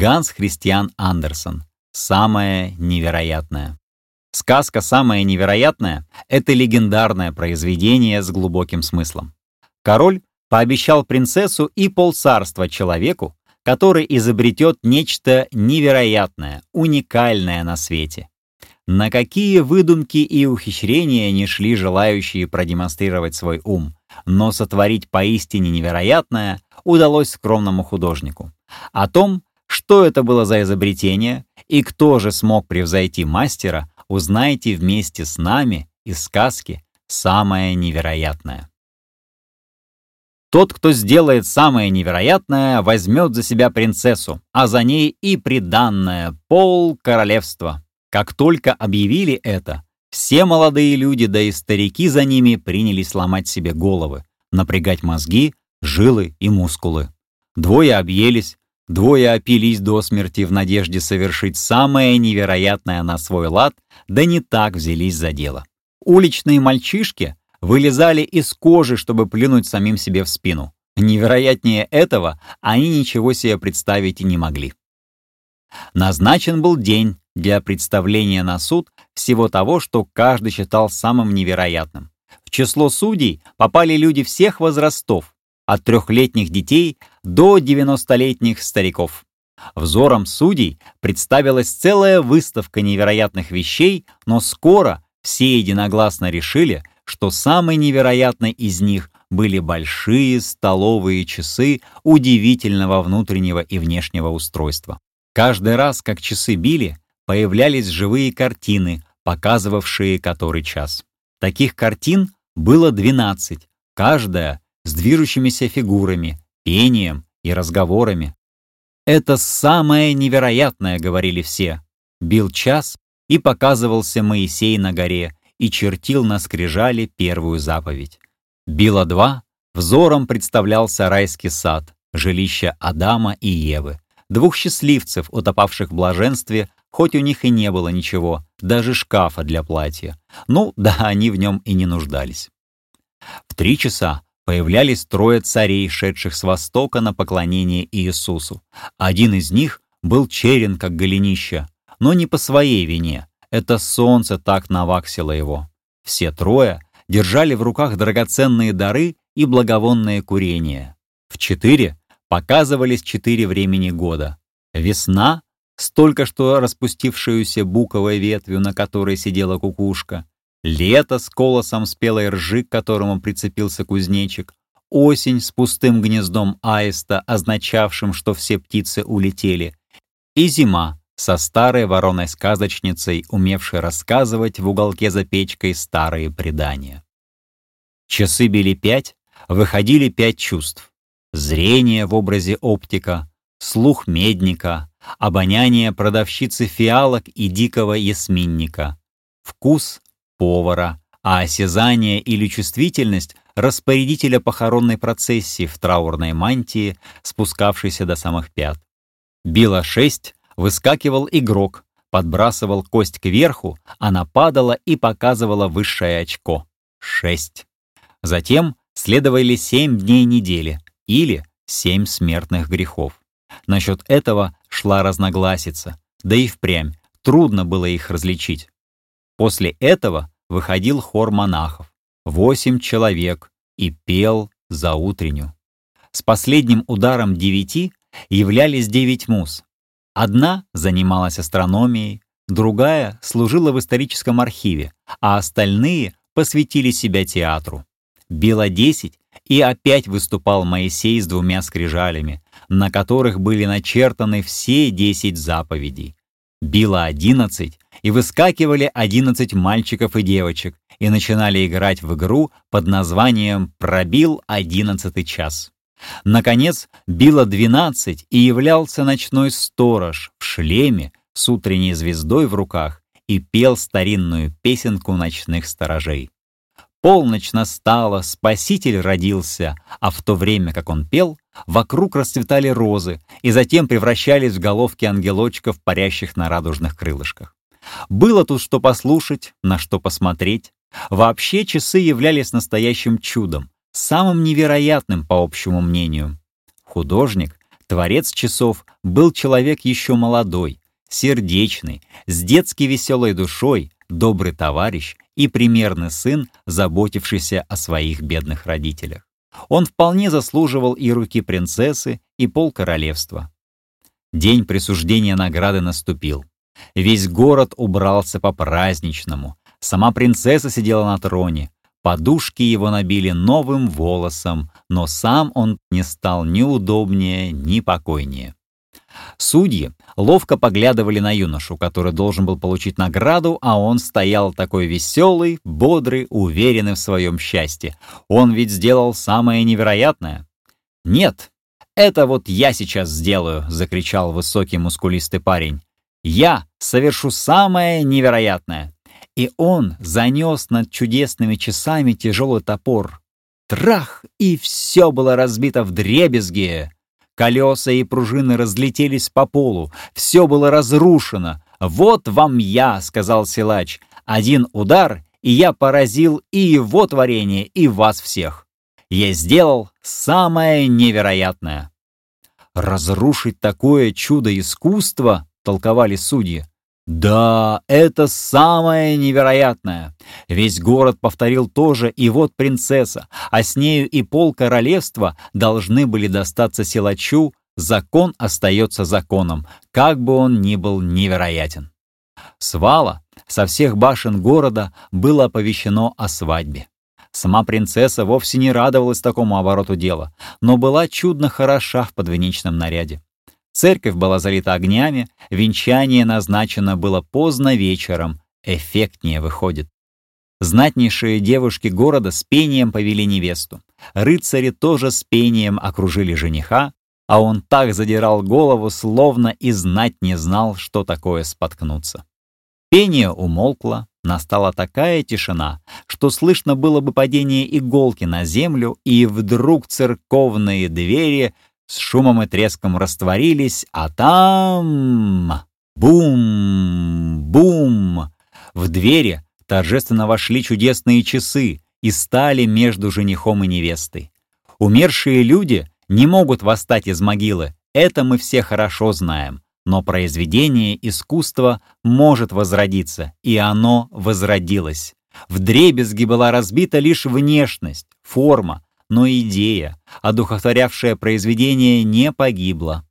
Ганс Христиан Андерсон. Самое невероятное. Сказка «Самое невероятное» — это легендарное произведение с глубоким смыслом. Король пообещал принцессу и полцарства человеку, который изобретет нечто невероятное, уникальное на свете. На какие выдумки и ухищрения не шли желающие продемонстрировать свой ум, но сотворить поистине невероятное удалось скромному художнику. О том, что это было за изобретение и кто же смог превзойти мастера, узнаете вместе с нами из сказки «Самое невероятное». Тот, кто сделает самое невероятное, возьмет за себя принцессу, а за ней и приданное пол королевства. Как только объявили это, все молодые люди, да и старики за ними принялись ломать себе головы, напрягать мозги, жилы и мускулы. Двое объелись, двое опились до смерти в надежде совершить самое невероятное на свой лад, да не так взялись за дело. Уличные мальчишки вылезали из кожи, чтобы плюнуть самим себе в спину. Невероятнее этого они ничего себе представить и не могли. Назначен был день для представления на суд всего того, что каждый считал самым невероятным. В число судей попали люди всех возрастов, от трехлетних детей до 90-летних стариков. Взором судей представилась целая выставка невероятных вещей, но скоро все единогласно решили, что самой невероятной из них были большие столовые часы удивительного внутреннего и внешнего устройства. Каждый раз, как часы били, появлялись живые картины, показывавшие который час. Таких картин было 12, каждая с движущимися фигурами, пением и разговорами. «Это самое невероятное», — говорили все. Бил час, и показывался Моисей на горе, и чертил на скрижале первую заповедь. Било два, взором представлялся райский сад, жилище Адама и Евы, двух счастливцев, утопавших в блаженстве, хоть у них и не было ничего, даже шкафа для платья. Ну, да, они в нем и не нуждались. В три часа появлялись трое царей, шедших с востока на поклонение Иисусу. Один из них был черен, как голенище, но не по своей вине. Это солнце так наваксило его. Все трое держали в руках драгоценные дары и благовонное курение. В четыре показывались четыре времени года. Весна с только что распустившуюся буковой ветвью, на которой сидела кукушка, лето с колосом спелой ржи, к которому прицепился кузнечик, осень с пустым гнездом аиста, означавшим, что все птицы улетели, и зима со старой вороной-сказочницей, умевшей рассказывать в уголке за печкой старые предания. Часы били пять, выходили пять чувств. Зрение в образе оптика, слух медника, обоняние продавщицы фиалок и дикого ясминника, вкус повара, а осязание или чувствительность распорядителя похоронной процессии в траурной мантии, спускавшейся до самых пят. Било шесть, выскакивал игрок, подбрасывал кость кверху, она падала и показывала высшее очко — шесть. Затем следовали семь дней недели или семь смертных грехов. Насчет этого шла разногласица, да и впрямь трудно было их различить. После этого выходил хор монахов, восемь человек, и пел за утренню. С последним ударом девяти являлись девять мус, Одна занималась астрономией, другая служила в историческом архиве, а остальные посвятили себя театру. Било десять, и опять выступал Моисей с двумя скрижалями, на которых были начертаны все десять заповедей. Било одиннадцать, и выскакивали одиннадцать мальчиков и девочек, и начинали играть в игру под названием «Пробил одиннадцатый час». Наконец, било двенадцать, и являлся ночной сторож в шлеме с утренней звездой в руках и пел старинную песенку ночных сторожей. Полночь настала, Спаситель родился, а в то время, как он пел, вокруг расцветали розы и затем превращались в головки ангелочков, парящих на радужных крылышках. Было тут что послушать, на что посмотреть. Вообще часы являлись настоящим чудом, самым невероятным, по общему мнению. Художник Творец часов был человек еще молодой, сердечный, с детски веселой душой, добрый товарищ и примерный сын, заботившийся о своих бедных родителях. Он вполне заслуживал и руки принцессы, и пол королевства. День присуждения награды наступил. Весь город убрался по-праздничному. Сама принцесса сидела на троне. Подушки его набили новым волосом, но сам он не стал ни удобнее, ни покойнее. Судьи ловко поглядывали на юношу, который должен был получить награду, а он стоял такой веселый, бодрый, уверенный в своем счастье. Он ведь сделал самое невероятное. «Нет, это вот я сейчас сделаю!» — закричал высокий мускулистый парень. «Я совершу самое невероятное!» И он занес над чудесными часами тяжелый топор. Трах! И все было разбито в дребезги. Колеса и пружины разлетелись по полу. Все было разрушено. «Вот вам я», — сказал силач. «Один удар, и я поразил и его творение, и вас всех. Я сделал самое невероятное». «Разрушить такое чудо искусства», — толковали судьи, да, это самое невероятное. Весь город повторил тоже, и вот принцесса, а с нею и пол королевства должны были достаться силачу, закон остается законом, как бы он ни был невероятен. Свала со всех башен города было оповещено о свадьбе. Сама принцесса вовсе не радовалась такому обороту дела, но была чудно хороша в подвенечном наряде. Церковь была залита огнями, венчание назначено было поздно вечером, эффектнее выходит. Знатнейшие девушки города с пением повели невесту. Рыцари тоже с пением окружили жениха, а он так задирал голову, словно и знать не знал, что такое споткнуться. Пение умолкло, настала такая тишина, что слышно было бы падение иголки на землю, и вдруг церковные двери с шумом и треском растворились, а там... Бум! Бум! В двери торжественно вошли чудесные часы и стали между женихом и невестой. Умершие люди не могут восстать из могилы, это мы все хорошо знаем, но произведение искусства может возродиться, и оно возродилось. В дребезги была разбита лишь внешность, форма, но идея, одухотворявшая произведение, не погибла.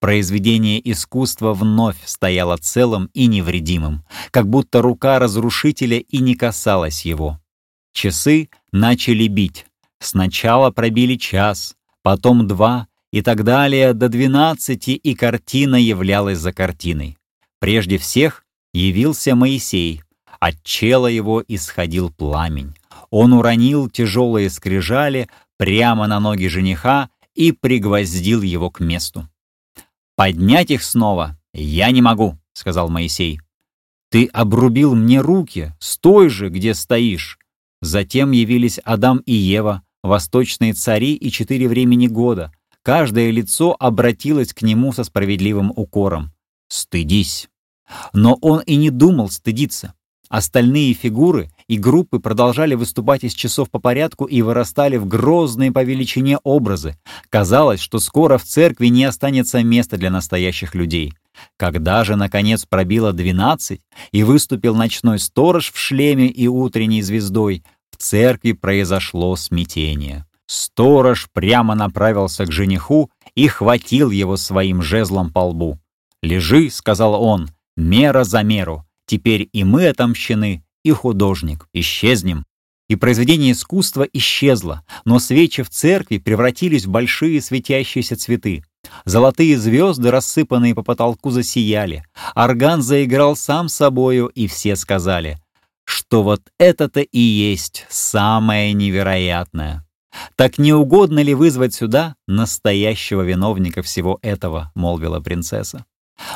Произведение искусства вновь стояло целым и невредимым, как будто рука разрушителя и не касалась его. Часы начали бить. Сначала пробили час, потом два и так далее до двенадцати, и картина являлась за картиной. Прежде всех явился Моисей. От чела его исходил пламень. Он уронил тяжелые скрижали, прямо на ноги жениха и пригвоздил его к месту. «Поднять их снова я не могу», — сказал Моисей. «Ты обрубил мне руки, стой же, где стоишь». Затем явились Адам и Ева, восточные цари и четыре времени года. Каждое лицо обратилось к нему со справедливым укором. «Стыдись!» Но он и не думал стыдиться. Остальные фигуры и группы продолжали выступать из часов по порядку и вырастали в грозные по величине образы. Казалось, что скоро в церкви не останется места для настоящих людей. Когда же, наконец, пробило двенадцать и выступил ночной сторож в шлеме и утренней звездой, в церкви произошло смятение. Сторож прямо направился к жениху и хватил его своим жезлом по лбу. «Лежи», — сказал он, — «мера за меру. Теперь и мы отомщены, и художник. Исчезнем. И произведение искусства исчезло, но свечи в церкви превратились в большие светящиеся цветы. Золотые звезды, рассыпанные по потолку, засияли. Орган заиграл сам собою, и все сказали, что вот это-то и есть самое невероятное. «Так не угодно ли вызвать сюда настоящего виновника всего этого?» — молвила принцесса.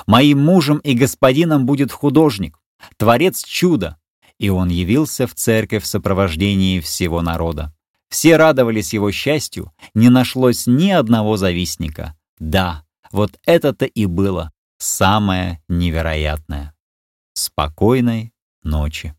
«Моим мужем и господином будет художник, творец чуда, и он явился в церковь в сопровождении всего народа. Все радовались его счастью, не нашлось ни одного завистника. Да, вот это-то и было самое невероятное. Спокойной ночи.